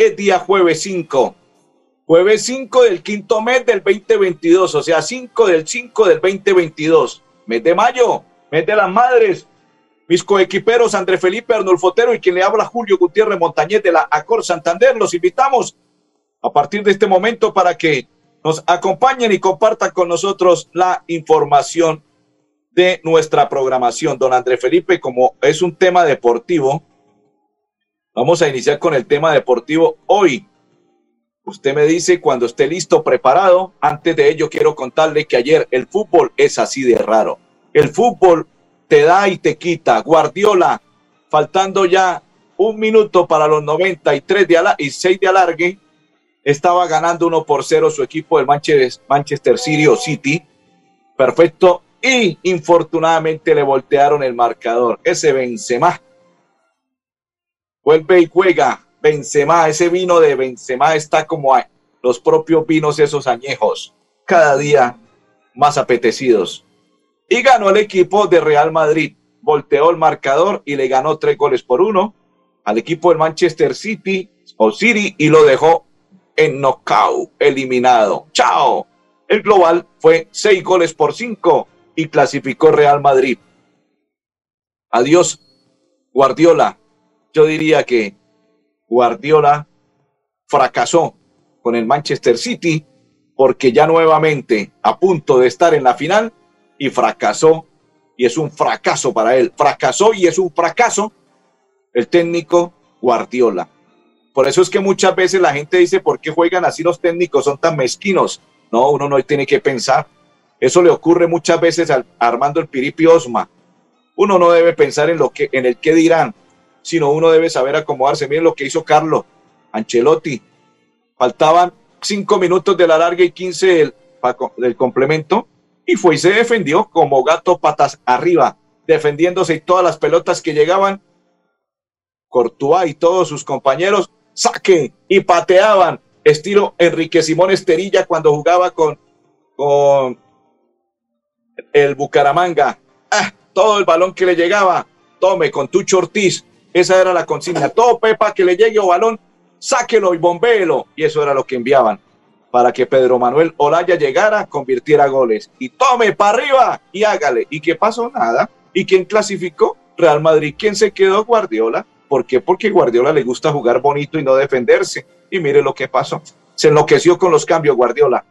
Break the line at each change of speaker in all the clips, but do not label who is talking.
es día jueves 5. Jueves 5 del quinto mes del 2022, o sea, 5 del 5 del 2022. Mes de mayo, mes de las madres. Mis coequiperos André Felipe Arnulfotero y quien le habla Julio Gutiérrez Montañez de la Acor Santander. Los invitamos a partir de este momento para que nos acompañen y compartan con nosotros la información de nuestra programación. Don André Felipe, como es un tema deportivo, vamos a iniciar con el tema deportivo hoy. Usted me dice cuando esté listo, preparado. Antes de ello, quiero contarle que ayer el fútbol es así de raro. El fútbol te da y te quita. Guardiola, faltando ya un minuto para los 93 de y 6 de alargue, estaba ganando 1 por 0 su equipo del Manchester City o City. Perfecto y infortunadamente le voltearon el marcador. Ese Benzema vuelve y juega. Benzema, ese vino de Benzema está como los propios vinos esos añejos, cada día más apetecidos. Y ganó el equipo de Real Madrid. Volteó el marcador y le ganó tres goles por uno al equipo del Manchester City o City y lo dejó en knockout, eliminado. Chao. El global fue seis goles por cinco y clasificó Real Madrid. Adiós, Guardiola. Yo diría que Guardiola fracasó con el Manchester City porque ya nuevamente a punto de estar en la final y fracasó y es un fracaso para él. Fracasó y es un fracaso el técnico Guardiola. Por eso es que muchas veces la gente dice, ¿por qué juegan así los técnicos? Son tan mezquinos. No, uno no tiene que pensar eso le ocurre muchas veces a Armando el Piripi Osma. Uno no debe pensar en, lo que, en el qué dirán, sino uno debe saber acomodarse. Miren lo que hizo Carlos Ancelotti. Faltaban cinco minutos de la larga y quince del, del complemento y fue y se defendió como gato patas arriba, defendiéndose y todas las pelotas que llegaban. Courtois y todos sus compañeros saque y pateaban, estilo Enrique Simón Esterilla cuando jugaba con, con el Bucaramanga. Ah, todo el balón que le llegaba, tome con tu Ortiz. Esa era la consigna. Todo Pepa que le llegue o balón, sáquelo y bombéelo. Y eso era lo que enviaban para que Pedro Manuel Olaya llegara, convirtiera goles. Y tome para arriba y hágale. ¿Y qué pasó? Nada. ¿Y quién clasificó? Real Madrid. ¿Quién se quedó? Guardiola. ¿Por qué? Porque Guardiola le gusta jugar bonito y no defenderse. Y mire lo que pasó. Se enloqueció con los cambios Guardiola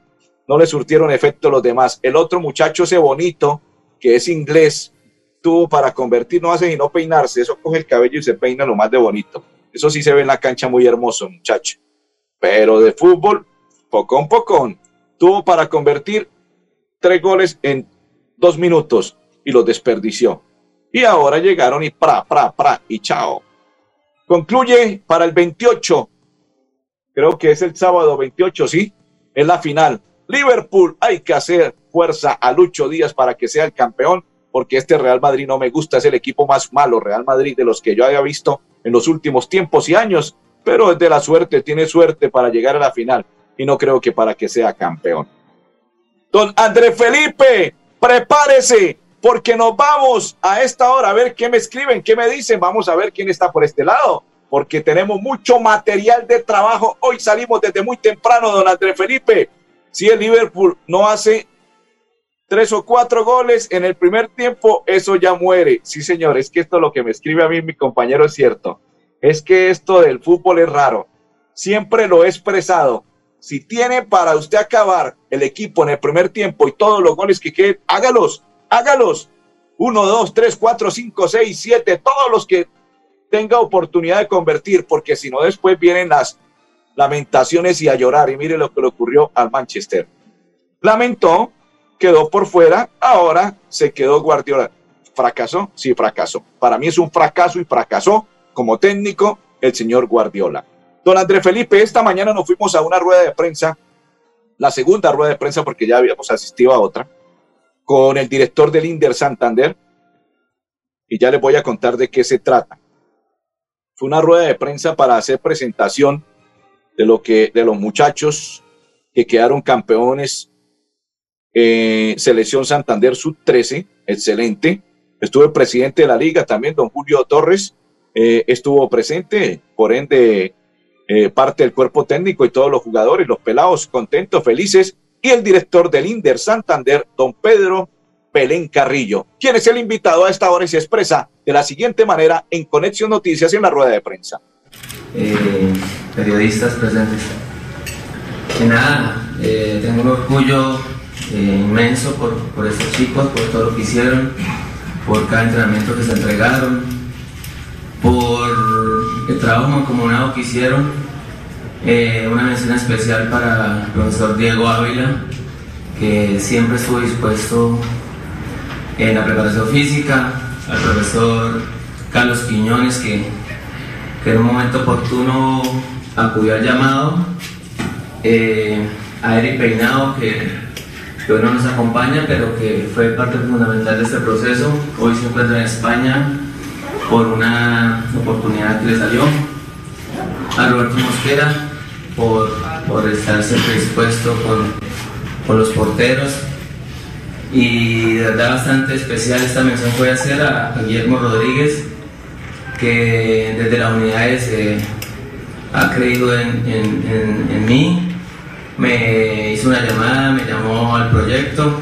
no le surtieron efecto los demás. El otro muchacho, ese bonito, que es inglés, tuvo para convertir, no hace no peinarse, eso coge el cabello y se peina lo más de bonito. Eso sí se ve en la cancha muy hermoso, muchacho. Pero de fútbol, pocón, pocón, tuvo para convertir tres goles en dos minutos y los desperdició. Y ahora llegaron y pra, pra, pra, y chao. Concluye para el 28. Creo que es el sábado 28, sí. Es la final. Liverpool, hay que hacer fuerza a Lucho Díaz para que sea el campeón, porque este Real Madrid no me gusta, es el equipo más malo, Real Madrid, de los que yo haya visto en los últimos tiempos y años, pero es de la suerte, tiene suerte para llegar a la final y no creo que para que sea campeón. Don André Felipe, prepárese, porque nos vamos a esta hora a ver qué me escriben, qué me dicen, vamos a ver quién está por este lado, porque tenemos mucho material de trabajo. Hoy salimos desde muy temprano, don André Felipe, si el Liverpool no hace tres o cuatro goles en el primer tiempo, eso ya muere. Sí, señor, es que esto es lo que me escribe a mí mi compañero es cierto. Es que esto del fútbol es raro. Siempre lo he expresado. Si tiene para usted acabar el equipo en el primer tiempo y todos los goles que queden, hágalos, hágalos. Uno, dos, tres, cuatro, cinco, seis, siete, todos los que tenga oportunidad de convertir, porque si no después vienen las lamentaciones y a llorar. Y mire lo que le ocurrió al Manchester. Lamentó, quedó por fuera, ahora se quedó Guardiola. ¿Fracasó? Sí, fracasó. Para mí es un fracaso y fracasó como técnico el señor Guardiola. Don Andrés Felipe, esta mañana nos fuimos a una rueda de prensa, la segunda rueda de prensa porque ya habíamos asistido a otra, con el director del Inder Santander, y ya les voy a contar de qué se trata. Fue una rueda de prensa para hacer presentación de lo que de los muchachos que quedaron campeones eh, selección Santander sub 13, excelente. Estuvo el presidente de la liga también, don Julio Torres, eh, estuvo presente, por ende eh, parte del cuerpo técnico y todos los jugadores, los pelados contentos, felices, y el director del Inder Santander, don Pedro Belén Carrillo, quien es el invitado a esta hora y se expresa de la siguiente manera en Conexión Noticias en la rueda de prensa.
Periodistas presentes. Que nada, tengo un orgullo inmenso por, por estos chicos, por todo lo que hicieron, por cada entrenamiento que se entregaron, por el trabajo mancomunado que hicieron. Eh, una mención especial para el profesor Diego Ávila, que siempre estuvo dispuesto en la preparación física, al profesor Carlos Quiñones, que, que en un momento oportuno acudió al llamado, eh, a Eric Peinado, que, que hoy no nos acompaña, pero que fue parte fundamental de este proceso, hoy se encuentra en España por una oportunidad que le salió. A Roberto Mosquera por, por estar siempre dispuesto con, con los porteros. Y de verdad bastante especial esta mención a hacer a, a Guillermo Rodríguez, que desde las unidades eh, ha creído en, en, en, mí. Me hizo una llamada, me llamó al proyecto,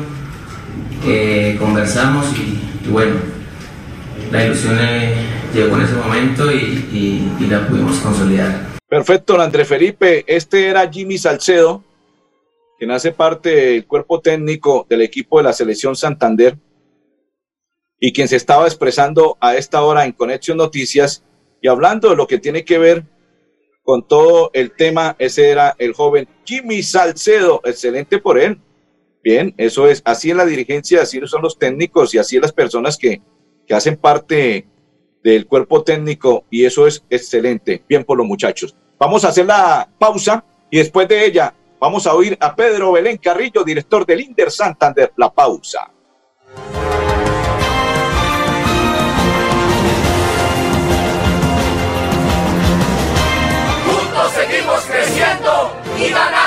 eh, conversamos y, bueno, la ilusión llegó en ese momento y, la pudimos consolidar.
Perfecto, Andrés Felipe. Este era Jimmy Salcedo, quien hace parte del cuerpo técnico del equipo de la selección Santander y quien se estaba expresando a esta hora en Conexión Noticias y hablando de lo que tiene que ver con todo el tema. Ese era el joven Jimmy Salcedo. Excelente por él. Bien, eso es. Así en la dirigencia, así son los técnicos y así las personas que que hacen parte del cuerpo técnico y eso es excelente. Bien por los muchachos. Vamos a hacer la pausa y después de ella vamos a oír a Pedro Belén Carrillo, director del Inder Santander. La pausa.
Creciendo y.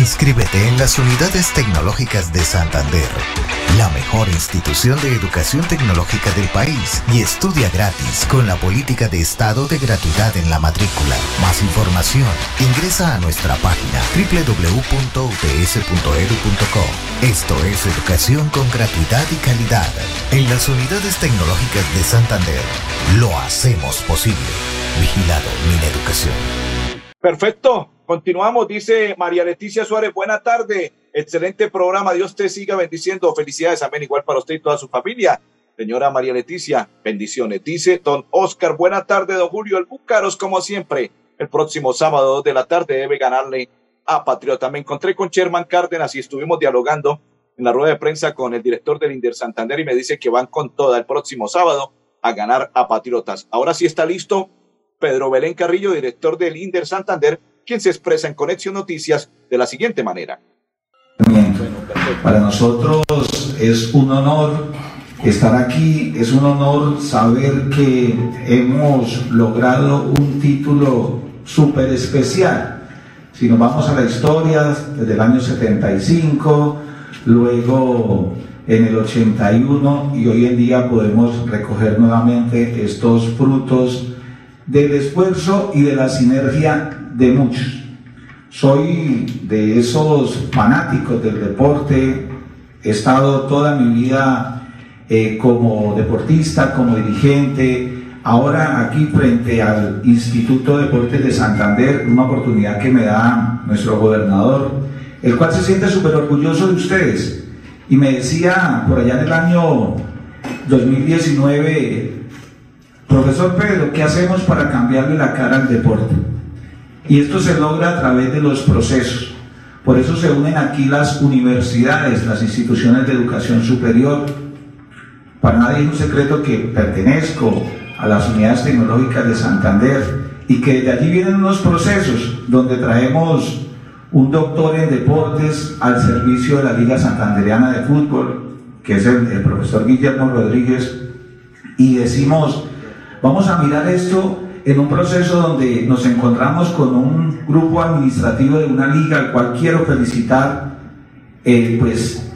Inscríbete en las unidades tecnológicas de Santander, la mejor institución de educación tecnológica del país y estudia gratis con la política de estado de gratuidad en la matrícula. Más información, ingresa a nuestra página www.ups.edu.co. Esto es educación con gratuidad y calidad. En las unidades tecnológicas de Santander, lo hacemos posible. Vigilado Mineducación.
Perfecto. Continuamos, dice María Leticia Suárez. Buena tarde. Excelente programa. Dios te siga bendiciendo. Felicidades. Amén. Igual para usted y toda su familia. Señora María Leticia, bendiciones. Dice don Oscar. Buena tarde, don Julio. El Búcaros, como siempre. El próximo sábado de la tarde debe ganarle a Patriota. Me encontré con Sherman Cárdenas y estuvimos dialogando en la rueda de prensa con el director del Inder Santander y me dice que van con toda el próximo sábado a ganar a Patriotas. Ahora sí está listo Pedro Belén Carrillo, director del Inder Santander, quien se expresa en Conexión Noticias de la siguiente manera.
Para nosotros es un honor estar aquí, es un honor saber que hemos logrado un título súper especial. Si nos vamos a la historia, desde el año 75, luego en el 81 y hoy en día podemos recoger nuevamente estos frutos del esfuerzo y de la sinergia de muchos. Soy de esos fanáticos del deporte, he estado toda mi vida eh, como deportista, como dirigente, ahora aquí frente al Instituto de Deportes de Santander, una oportunidad que me da nuestro gobernador, el cual se siente súper orgulloso de ustedes. Y me decía por allá en el año 2019, profesor Pedro, ¿qué hacemos para cambiarle la cara al deporte? Y esto se logra a través de los procesos. Por eso se unen aquí las universidades, las instituciones de educación superior. Para nadie es un secreto que pertenezco a las unidades tecnológicas de Santander y que de allí vienen unos procesos donde traemos un doctor en deportes al servicio de la Liga Santandereana de Fútbol, que es el, el profesor Guillermo Rodríguez, y decimos, vamos a mirar esto en un proceso donde nos encontramos con un grupo administrativo de una liga al cual quiero felicitar, eh, pues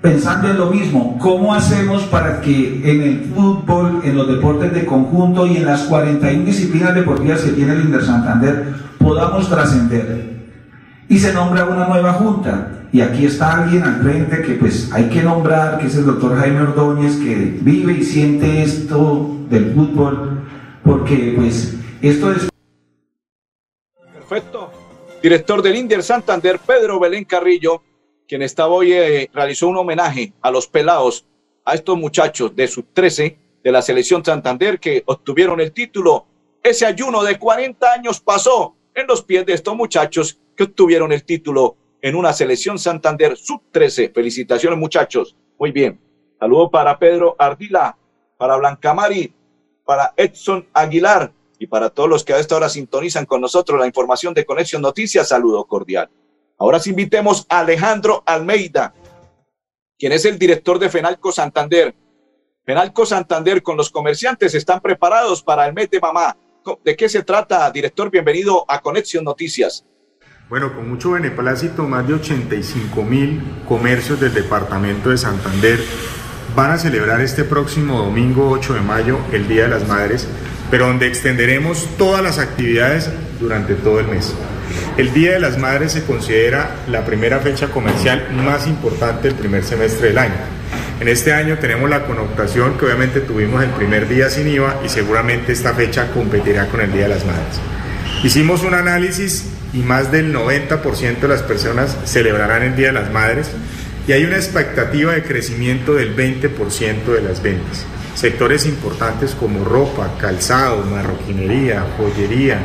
pensando en lo mismo, ¿cómo hacemos para que en el fútbol, en los deportes de conjunto y en las 41 disciplinas deportivas que tiene el Inder Santander podamos trascender? Y se nombra una nueva junta. Y aquí está alguien al frente que pues hay que nombrar, que es el doctor Jaime Ordóñez, que vive y siente esto del fútbol porque pues esto es...
Perfecto. Director del Inter Santander, Pedro Belén Carrillo, quien estaba hoy, eh, realizó un homenaje a los pelados, a estos muchachos de sub 13 de la selección Santander que obtuvieron el título. Ese ayuno de 40 años pasó en los pies de estos muchachos que obtuvieron el título en una selección Santander sub 13. Felicitaciones muchachos. Muy bien. Saludo para Pedro Ardila, para Blancamari, para Edson Aguilar y para todos los que a esta hora sintonizan con nosotros la información de Conexión Noticias, saludo cordial. Ahora sí invitemos a Alejandro Almeida, quien es el director de Fenalco Santander. Fenalco Santander con los comerciantes están preparados para el mes de mamá. ¿De qué se trata, director? Bienvenido a Conexión Noticias.
Bueno, con mucho beneplácito, más de 85 mil comercios del departamento de Santander van a celebrar este próximo domingo 8 de mayo el Día de las Madres, pero donde extenderemos todas las actividades durante todo el mes. El Día de las Madres se considera la primera fecha comercial más importante del primer semestre del año. En este año tenemos la connotación que obviamente tuvimos el primer día sin IVA y seguramente esta fecha competirá con el Día de las Madres. Hicimos un análisis y más del 90% de las personas celebrarán el Día de las Madres y hay una expectativa de crecimiento del 20% de las ventas. Sectores importantes como ropa, calzado, marroquinería, joyería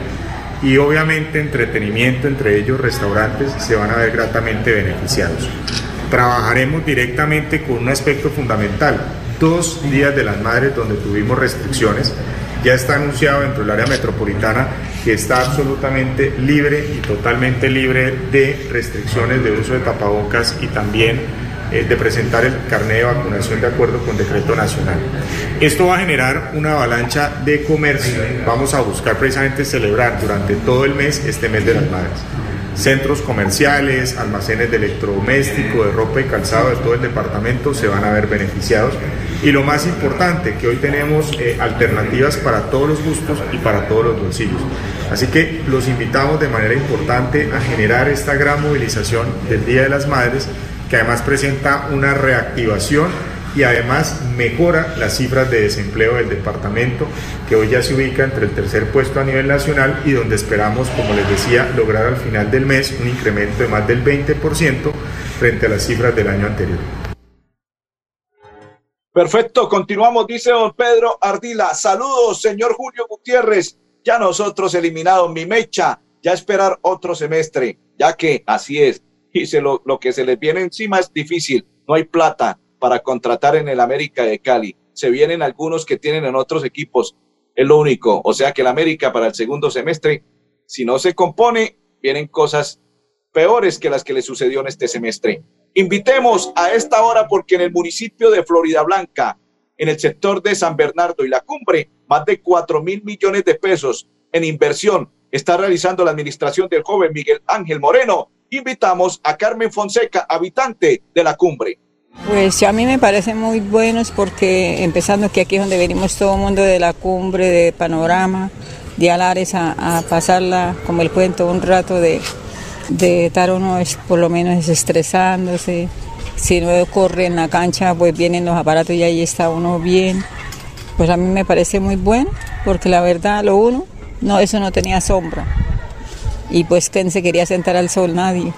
y obviamente entretenimiento, entre ellos restaurantes, se van a ver gratamente beneficiados. Trabajaremos directamente con un aspecto fundamental, dos días de las madres donde tuvimos restricciones. Ya está anunciado dentro del área metropolitana que está absolutamente libre y totalmente libre de restricciones de uso de tapabocas y también eh, de presentar el carnet de vacunación de acuerdo con decreto nacional. Esto va a generar una avalancha de comercio. Vamos a buscar precisamente celebrar durante todo el mes este mes de las madres. Centros comerciales, almacenes de electrodoméstico, de ropa y calzado de todo el departamento se van a ver beneficiados. Y lo más importante, que hoy tenemos eh, alternativas para todos los gustos y para todos los bolsillos. Así que los invitamos de manera importante a generar esta gran movilización del Día de las Madres, que además presenta una reactivación y además mejora las cifras de desempleo del departamento, que hoy ya se ubica entre el tercer puesto a nivel nacional y donde esperamos, como les decía, lograr al final del mes un incremento de más del 20% frente a las cifras del año anterior.
Perfecto, continuamos, dice don Pedro Ardila. Saludos, señor Julio Gutiérrez. Ya nosotros eliminados mi mecha, ya esperar otro semestre, ya que así es. Y se lo, lo que se les viene encima es difícil. No hay plata, para contratar en el América de Cali. Se vienen algunos que tienen en otros equipos. Es lo único. O sea que el América para el segundo semestre, si no se compone, vienen cosas peores que las que le sucedió en este semestre. Invitemos a esta hora porque en el municipio de Florida Blanca, en el sector de San Bernardo y la cumbre, más de 4 mil millones de pesos en inversión está realizando la administración del joven Miguel Ángel Moreno. Invitamos a Carmen Fonseca, habitante de la cumbre.
Pues a mí me parecen muy buenos porque empezando que aquí es donde venimos todo el mundo de la cumbre, de panorama, de Alares a, a pasarla como el cuento un rato de, de estar uno es, por lo menos desestresándose. Si no corre en la cancha, pues vienen los aparatos y ahí está uno bien. Pues a mí me parece muy bueno porque la verdad lo uno, no, eso no tenía sombra. Y pues quién se quería sentar al sol, nadie.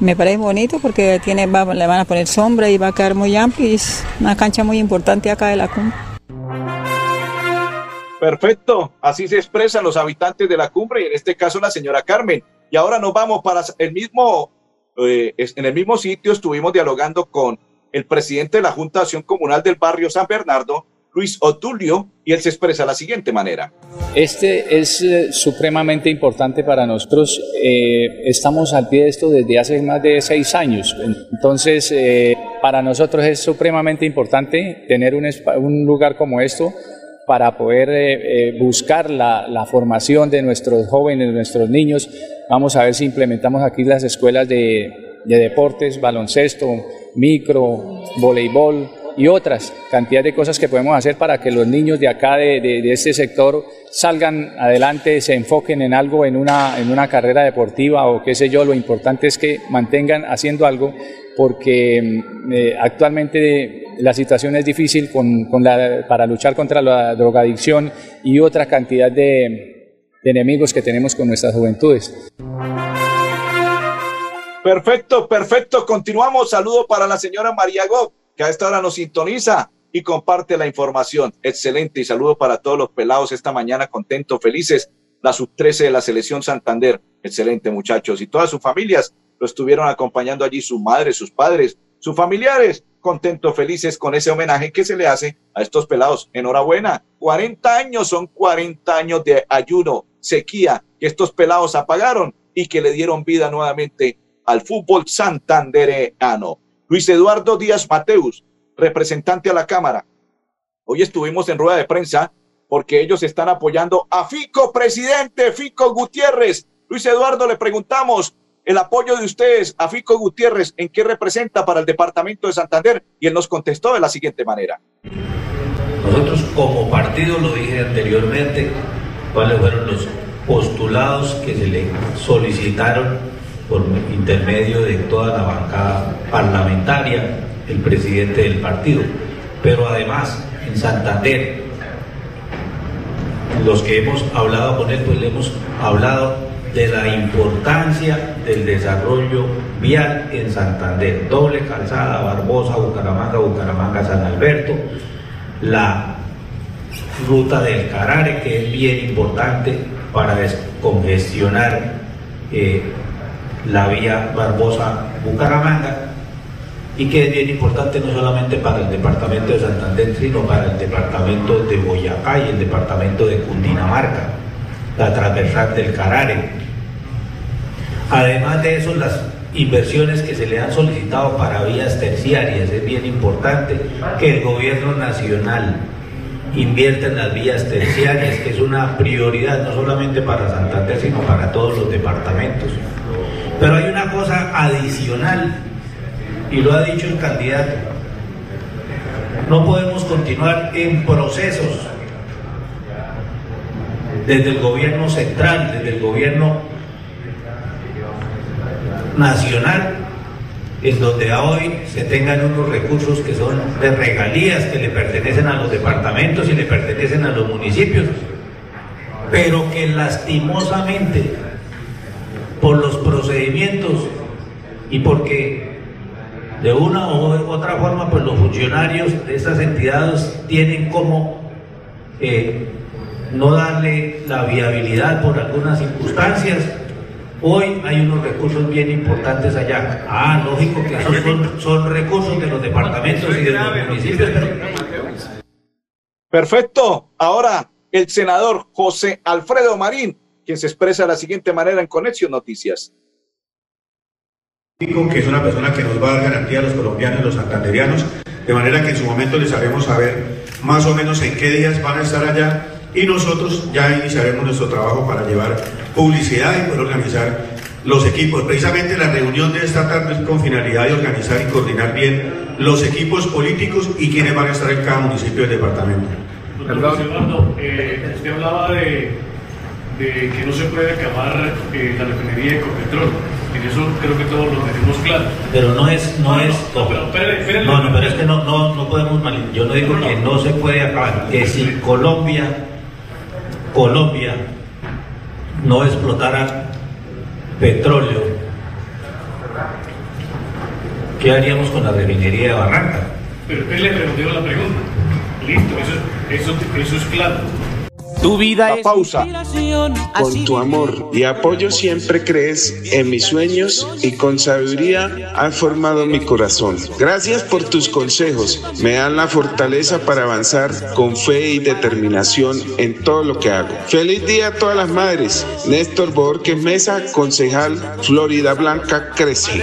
Me parece bonito porque tiene, va- le van a poner sombra y va a quedar muy amplio y es una cancha muy importante acá de la cumbre.
Perfecto, así se expresan los habitantes de la cumbre y en este caso la señora Carmen. Y ahora nos vamos para el mismo, eh, en el mismo sitio estuvimos dialogando con el presidente de la Junta de Acción Comunal del barrio San Bernardo, Luis Otulio, y él se expresa de la siguiente manera.
Este es eh, supremamente importante para nosotros. Eh, estamos al pie de esto desde hace más de seis años. Entonces, para nosotros es supremamente importante tener un lugar como esto para poder eh, eh, buscar la, formación de nuestros jóvenes, de nuestros niños. Vamos a ver si implementamos aquí las escuelas de, de deportes, baloncesto, micro, voleibol y otras cantidad de cosas que podemos hacer para que los niños de acá, de este sector, salgan adelante, se enfoquen en algo, en una, en una carrera deportiva o qué sé yo. Lo importante es que mantengan haciendo algo porque mm, eh, actualmente la situación es difícil la, para luchar contra la drogadicción y otra cantidad de, enemigos que tenemos con nuestras juventudes.
Perfecto, perfecto. Continuamos. Saludo para la señora María Gob, que a esta hora nos sintoniza y comparte la información. Excelente. Y saludo para todos los pelados esta mañana, contentos, felices. La sub-13 de la selección Santander. Excelente, muchachos. Y todas sus familias lo estuvieron acompañando allí, sus madres, sus padres, sus familiares, contentos, felices con ese homenaje que se le hace a estos pelados. Enhorabuena. 40 años son 40 años de ayuno, sequía, que estos pelados apagaron y que le dieron vida nuevamente al fútbol santandereano. Luis Eduardo Díaz Mateus, representante a la Cámara. Hoy estuvimos en rueda de prensa porque ellos están apoyando a Fico, presidente Fico Gutiérrez. Luis Eduardo, le preguntamos el apoyo de ustedes a Fico Gutiérrez, ¿en qué representa para el departamento de Santander? Y él nos contestó de la siguiente manera.
Nosotros como partido, lo dije anteriormente, cuáles fueron los postulados que se le solicitaron por intermedio de toda la bancada parlamentaria, el presidente del partido. Pero además, en Santander, los que hemos hablado con él, pues le hemos hablado de la importancia del desarrollo vial en Santander. Doble calzada, Barbosa, Bucaramanga, Bucaramanga, San Alberto, la ruta del Carare, que es bien importante para descongestionar eh, la vía Barbosa-Bucaramanga y que es bien importante no solamente para el departamento de Santander, sino para el departamento de Boyacá y el departamento de Cundinamarca, la transversal del Carare. Además de eso, las inversiones que se le han solicitado para vías terciarias, es bien importante que el gobierno nacional invierta en las vías terciarias, que es una prioridad no solamente para Santander, sino para todos los departamentos. Pero hay una cosa adicional, y lo ha dicho el candidato, no podemos continuar en procesos desde el gobierno central, desde el gobierno nacional, en donde hoy se tengan unos recursos que son de regalías que le pertenecen a los departamentos y le pertenecen a los municipios, pero que lastimosamente por los procedimientos y porque de una u otra forma pues los funcionarios de estas entidades tienen como eh, no darle la viabilidad por algunas circunstancias Hoy hay unos recursos bien importantes allá. Ah, lógico que esos son, son recursos de los departamentos y de los municipios,
Perfecto. Ahora el senador José Alfredo Marín, quien se expresa de la siguiente manera en Conexión Noticias.
que es una persona que nos va a dar garantía a los colombianos y los santanderianos, de manera que en su momento les haremos saber más o menos en qué días van a estar allá y nosotros ya iniciaremos nuestro trabajo para llevar publicidad y poder organizar los equipos. Precisamente la reunión de esta tarde es con finalidad de organizar y coordinar bien los equipos políticos y quienes van a estar en cada municipio del departamento.
Doctor Eduardo, eh, usted hablaba de, de, que no se puede acabar eh, la refinería de Ecopetrol. En eso creo que todos lo tenemos claro.
Pero no es, no,
No,
es.
no, no, pero espere, espere.
no, no, pero es que no, no, no podemos mal. Yo no digo que no se puede acabar. Que si Colombia, Colombia no explotara petróleo, ¿qué haríamos con la refinería de Barranca?
Pero él le pregunté la pregunta. Listo, eso, eso, eso es claro.
Tu vida es
pausa.
Con tu amor y apoyo siempre crees en mis sueños y con sabiduría has formado mi corazón. Gracias por tus consejos. Me dan la fortaleza para avanzar con fe y determinación en todo lo que hago. Feliz día a todas las madres. Néstor Borges Mesa, concejal Florida Blanca Crece.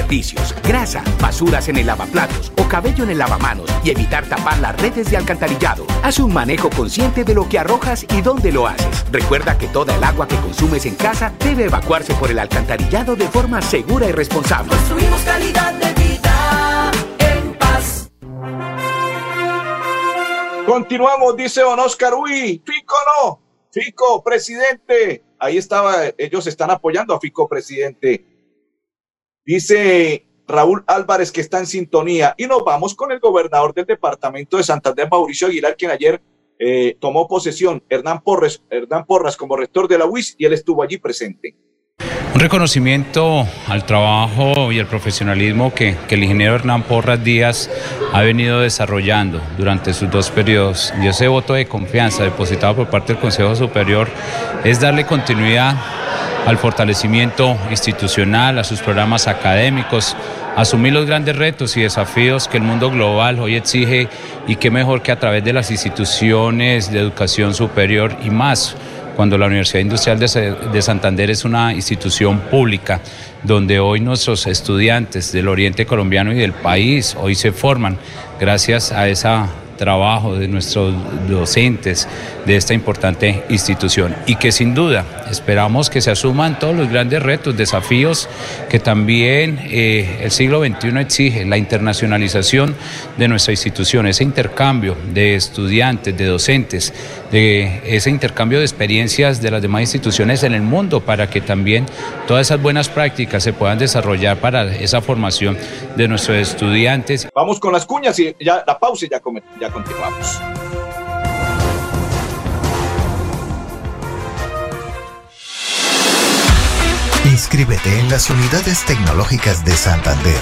grasa, basuras en el lavaplatos o cabello en el lavamanos y evitar tapar las redes de alcantarillado. Haz un manejo consciente de lo que arrojas y dónde lo haces. Recuerda que toda el agua que consumes en casa debe evacuarse por el alcantarillado de forma segura y responsable.
Construimos calidad de vida en paz.
Continuamos, dice don Oscar. Uy, Fico no. Fico, presidente. Ahí estaba, ellos están apoyando a Fico, presidente. Dice Raúl Álvarez que está en sintonía. Y nos vamos con el gobernador del departamento de Santander, Mauricio Aguilar, quien ayer eh, tomó posesión, Hernán Porras, Hernán Porras como rector de la UIS y él estuvo allí presente.
Un reconocimiento al trabajo y al profesionalismo que, que, el ingeniero Hernán Porras Díaz ha venido desarrollando durante sus dos periodos. Y ese voto de confianza depositado por parte del Consejo Superior es darle continuidad al fortalecimiento institucional, a sus programas académicos, asumir los grandes retos y desafíos que el mundo global hoy exige y qué mejor que a través de las instituciones de educación superior y más cuando la Universidad Industrial de, de, Santander es una institución pública donde hoy nuestros estudiantes del oriente colombiano y del país hoy se forman gracias a ese trabajo de nuestros docentes de esta importante institución y que sin duda esperamos que se asuman todos los grandes retos, desafíos que también eh, el siglo XXI exige, la internacionalización de nuestra institución, ese intercambio de estudiantes, de docentes, de ese intercambio de experiencias de las demás instituciones en el mundo para que también todas esas buenas prácticas se puedan desarrollar para esa formación de nuestros estudiantes.
Vamos con las cuñas y ya la pausa ya, ya continuamos.
Inscríbete en las unidades tecnológicas de Santander,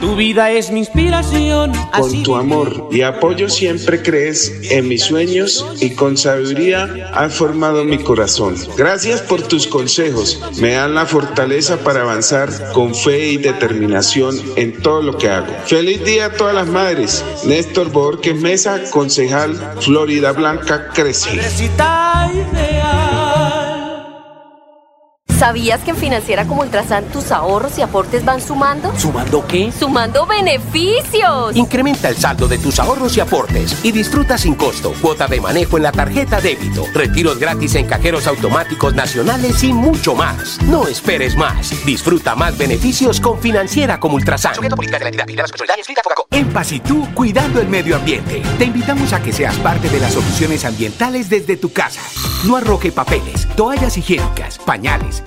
Tu vida es mi inspiración. Con tu amor y apoyo siempre crees en mis sueños y con sabiduría has formado mi corazón. Gracias por tus consejos. Me dan la fortaleza para avanzar con fe y determinación en todo lo que hago. Feliz día a todas las madres. Néstor Borges Mesa, concejal Florida Blanca Crece.
¿Sabías que en Financiera como Ultrasan tus ahorros y aportes van sumando?
¿Sumando qué?
¡Sumando beneficios!
Incrementa el saldo de tus ahorros y aportes y disfruta sin costo cuota de manejo en la tarjeta débito, retiros gratis en cajeros automáticos nacionales y mucho más. No esperes más. Disfruta más beneficios con Financiera como Ultrasan. En Paz y tú, cuidando el medio ambiente. Te invitamos a que seas parte de las soluciones ambientales desde tu casa. No arroje papeles, toallas higiénicas, pañales,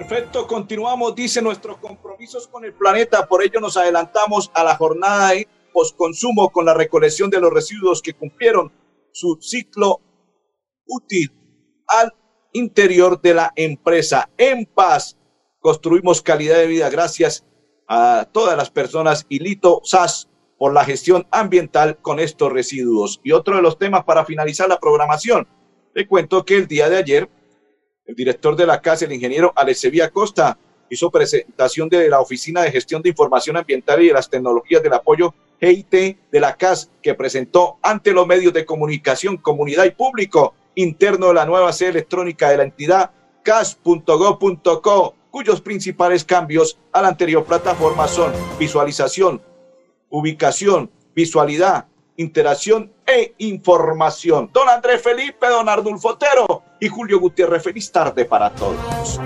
Perfecto, continuamos, dice nuestros compromisos con el planeta, por ello nos adelantamos a la jornada de postconsumo con la recolección de los residuos que cumplieron su ciclo útil al interior de la empresa. En paz, construimos calidad de vida gracias a todas las personas y Lito SAS por la gestión ambiental con estos residuos. Y otro de los temas para finalizar la programación, le cuento que el día de ayer el director de la CAS, el ingeniero Alessevía Costa, hizo presentación de la Oficina de Gestión de Información Ambiental y de las Tecnologías del Apoyo GIT de la CAS, que presentó ante los medios de comunicación, comunidad y público interno de la nueva sede electrónica de la entidad cas.go.co, cuyos principales cambios a la anterior plataforma son visualización, ubicación, visualidad, interacción e información. Don Andrés Felipe, don Ardulfo Otero y Julio Gutiérrez, feliz tarde para todos.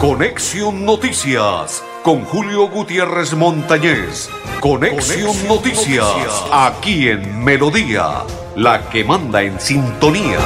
Conexión Noticias con Julio Gutiérrez Montañez. Conexión Noticias aquí en Melodía, la que manda en sintonía.